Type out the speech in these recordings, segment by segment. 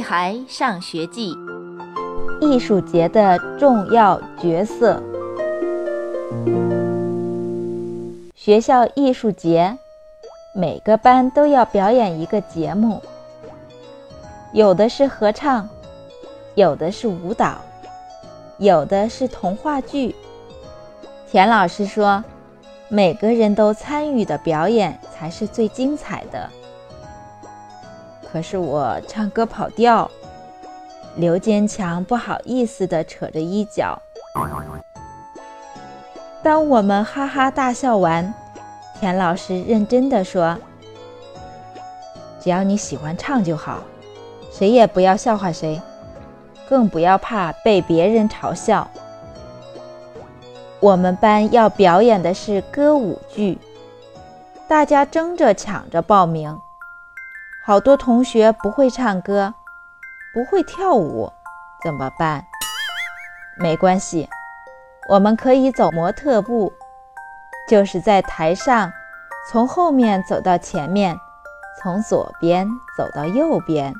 孩上学记》艺术节的重要角色。学校艺术节，每个班都要表演一个节目，有的是合唱，有的是舞蹈，有的是童话剧。田老师说，每个人都参与的表演才是最精彩的。可是我唱歌跑调，刘坚强不好意思地扯着衣角。当我们哈哈大笑完，田老师认真地说：“只要你喜欢唱就好，谁也不要笑话谁，更不要怕被别人嘲笑。”我们班要表演的是歌舞剧，大家争着抢着报名。好多同学不会唱歌，不会跳舞，怎么办？没关系，我们可以走模特步，就是在台上从后面走到前面，从左边走到右边。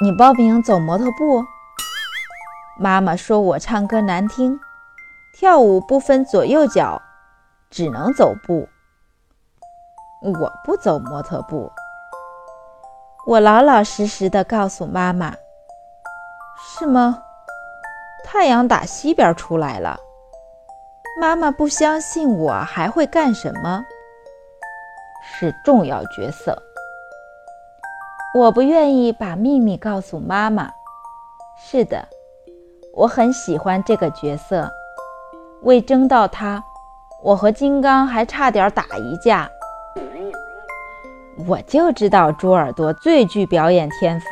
你报名走模特步？妈妈说我唱歌难听，跳舞不分左右脚，只能走步。我不走模特步。我老老实实的告诉妈妈：“是吗？太阳打西边出来了。”妈妈不相信我还会干什么？是重要角色。我不愿意把秘密告诉妈妈。是的，我很喜欢这个角色。为争到他，我和金刚还差点打一架。我就知道猪耳朵最具表演天赋。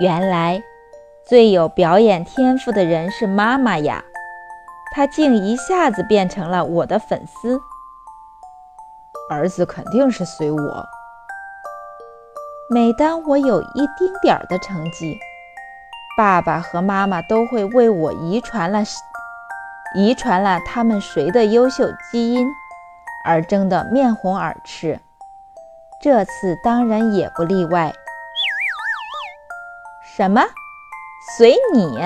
原来，最有表演天赋的人是妈妈呀！她竟一下子变成了我的粉丝。儿子肯定是随我。每当我有一丁点儿的成绩，爸爸和妈妈都会为我遗传了遗传了他们谁的优秀基因而争得面红耳赤。这次当然也不例外。什么？随你？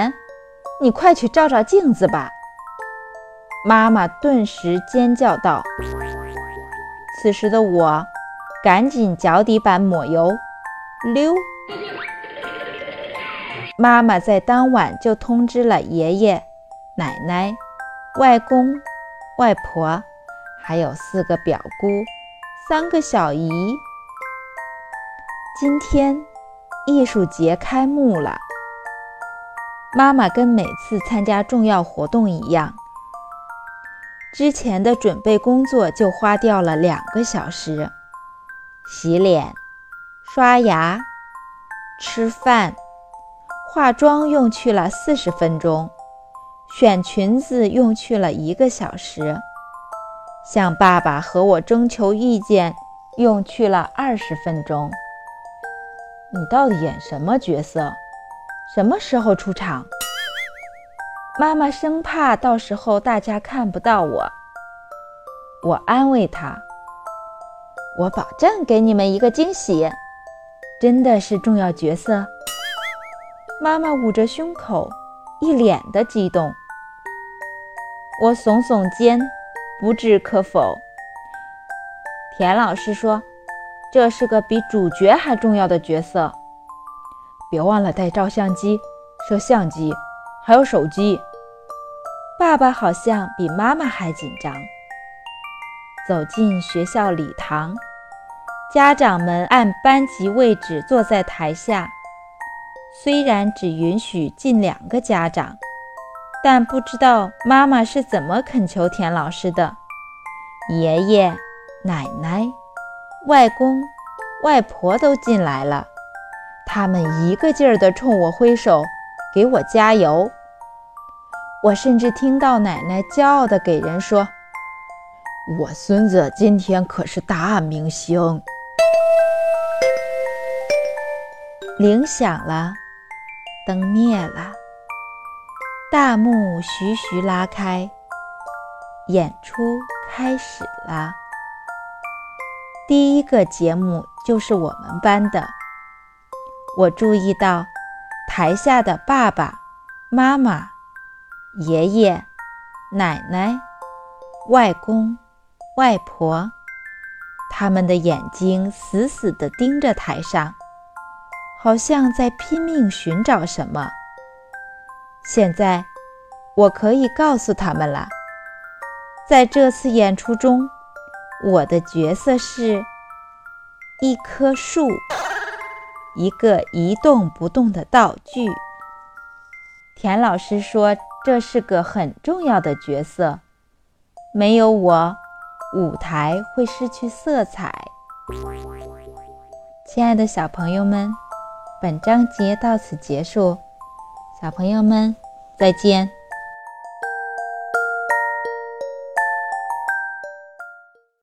你快去照照镜子吧！妈妈顿时尖叫道。此时的我，赶紧脚底板抹油，溜。妈妈在当晚就通知了爷爷、奶奶、外公、外婆，还有四个表姑。三个小姨，今天艺术节开幕了。妈妈跟每次参加重要活动一样，之前的准备工作就花掉了两个小时：洗脸、刷牙、吃饭、化妆用去了四十分钟，选裙子用去了一个小时。向爸爸和我征求意见，用去了二十分钟。你到底演什么角色？什么时候出场？妈妈生怕到时候大家看不到我。我安慰她：“我保证给你们一个惊喜，真的是重要角色。”妈妈捂着胸口，一脸的激动。我耸耸肩。不置可否。田老师说：“这是个比主角还重要的角色，别忘了带照相机、摄像机，还有手机。”爸爸好像比妈妈还紧张。走进学校礼堂，家长们按班级位置坐在台下，虽然只允许进两个家长。但不知道妈妈是怎么恳求田老师的。爷爷、奶奶、外公、外婆都进来了，他们一个劲儿地冲我挥手，给我加油。我甚至听到奶奶骄傲地给人说：“我孙子今天可是大明星。”铃响了，灯灭了。大幕徐徐拉开，演出开始了。第一个节目就是我们班的。我注意到台下的爸爸妈妈、爷爷、奶奶、外公、外婆，他们的眼睛死死地盯着台上，好像在拼命寻找什么。现在，我可以告诉他们了，在这次演出中，我的角色是一棵树，一个一动不动的道具。田老师说，这是个很重要的角色，没有我，舞台会失去色彩。亲爱的小朋友们，本章节到此结束。小朋友们，再见。